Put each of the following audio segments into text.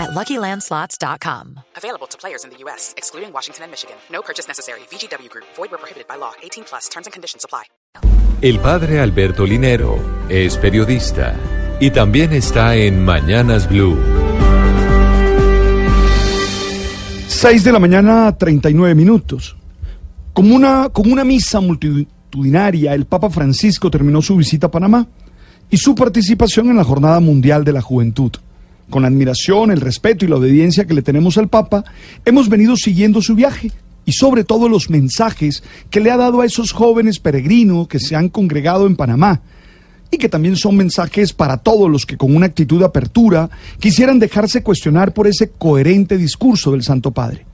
at LuckyLandSlots.com. Available to players in the U.S., excluding Washington and Michigan. No purchase necessary. VGW Group. Void where prohibited by law. 18 plus. Terms and conditions apply. El padre Alberto Linero es periodista y también está en Mañanas Blue. 6 de la mañana, 39 minutos. Como una, como una misa multitudinaria, el Papa Francisco terminó su visita a Panamá y su participación en la Jornada Mundial de la Juventud. Con la admiración, el respeto y la obediencia que le tenemos al Papa, hemos venido siguiendo su viaje y sobre todo los mensajes que le ha dado a esos jóvenes peregrinos que se han congregado en Panamá y que también son mensajes para todos los que con una actitud de apertura quisieran dejarse cuestionar por ese coherente discurso del Santo Padre.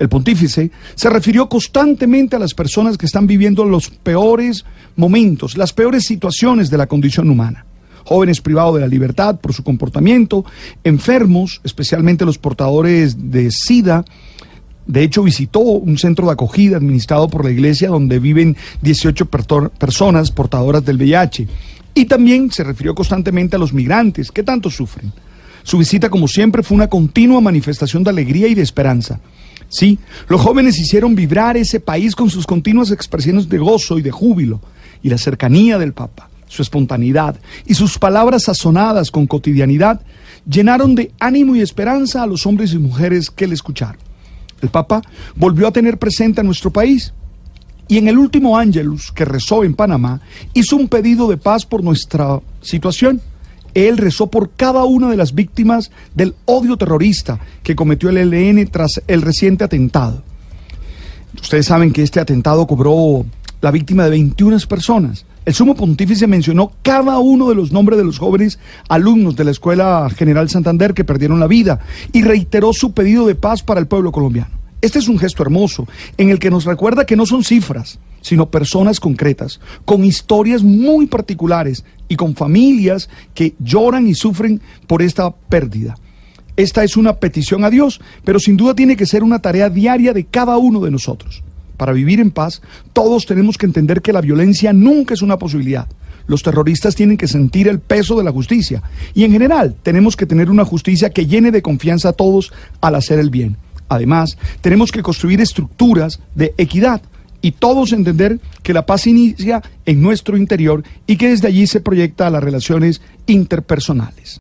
El pontífice se refirió constantemente a las personas que están viviendo los peores momentos, las peores situaciones de la condición humana. Jóvenes privados de la libertad por su comportamiento, enfermos, especialmente los portadores de SIDA, de hecho, visitó un centro de acogida administrado por la iglesia donde viven 18 personas portadoras del VIH. Y también se refirió constantemente a los migrantes que tanto sufren. Su visita, como siempre, fue una continua manifestación de alegría y de esperanza. Sí, los jóvenes hicieron vibrar ese país con sus continuas expresiones de gozo y de júbilo y la cercanía del Papa, su espontaneidad y sus palabras sazonadas con cotidianidad llenaron de ánimo y esperanza a los hombres y mujeres que le escucharon. El Papa volvió a tener presente a nuestro país y en el último Ángelus que rezó en Panamá hizo un pedido de paz por nuestra situación. Él rezó por cada una de las víctimas del odio terrorista que cometió el ELN tras el reciente atentado. Ustedes saben que este atentado cobró la víctima de 21 personas. El sumo pontífice mencionó cada uno de los nombres de los jóvenes alumnos de la Escuela General Santander que perdieron la vida y reiteró su pedido de paz para el pueblo colombiano. Este es un gesto hermoso en el que nos recuerda que no son cifras, sino personas concretas, con historias muy particulares y con familias que lloran y sufren por esta pérdida. Esta es una petición a Dios, pero sin duda tiene que ser una tarea diaria de cada uno de nosotros. Para vivir en paz, todos tenemos que entender que la violencia nunca es una posibilidad. Los terroristas tienen que sentir el peso de la justicia y en general tenemos que tener una justicia que llene de confianza a todos al hacer el bien. Además, tenemos que construir estructuras de equidad y todos entender que la paz inicia en nuestro interior y que desde allí se proyecta a las relaciones interpersonales.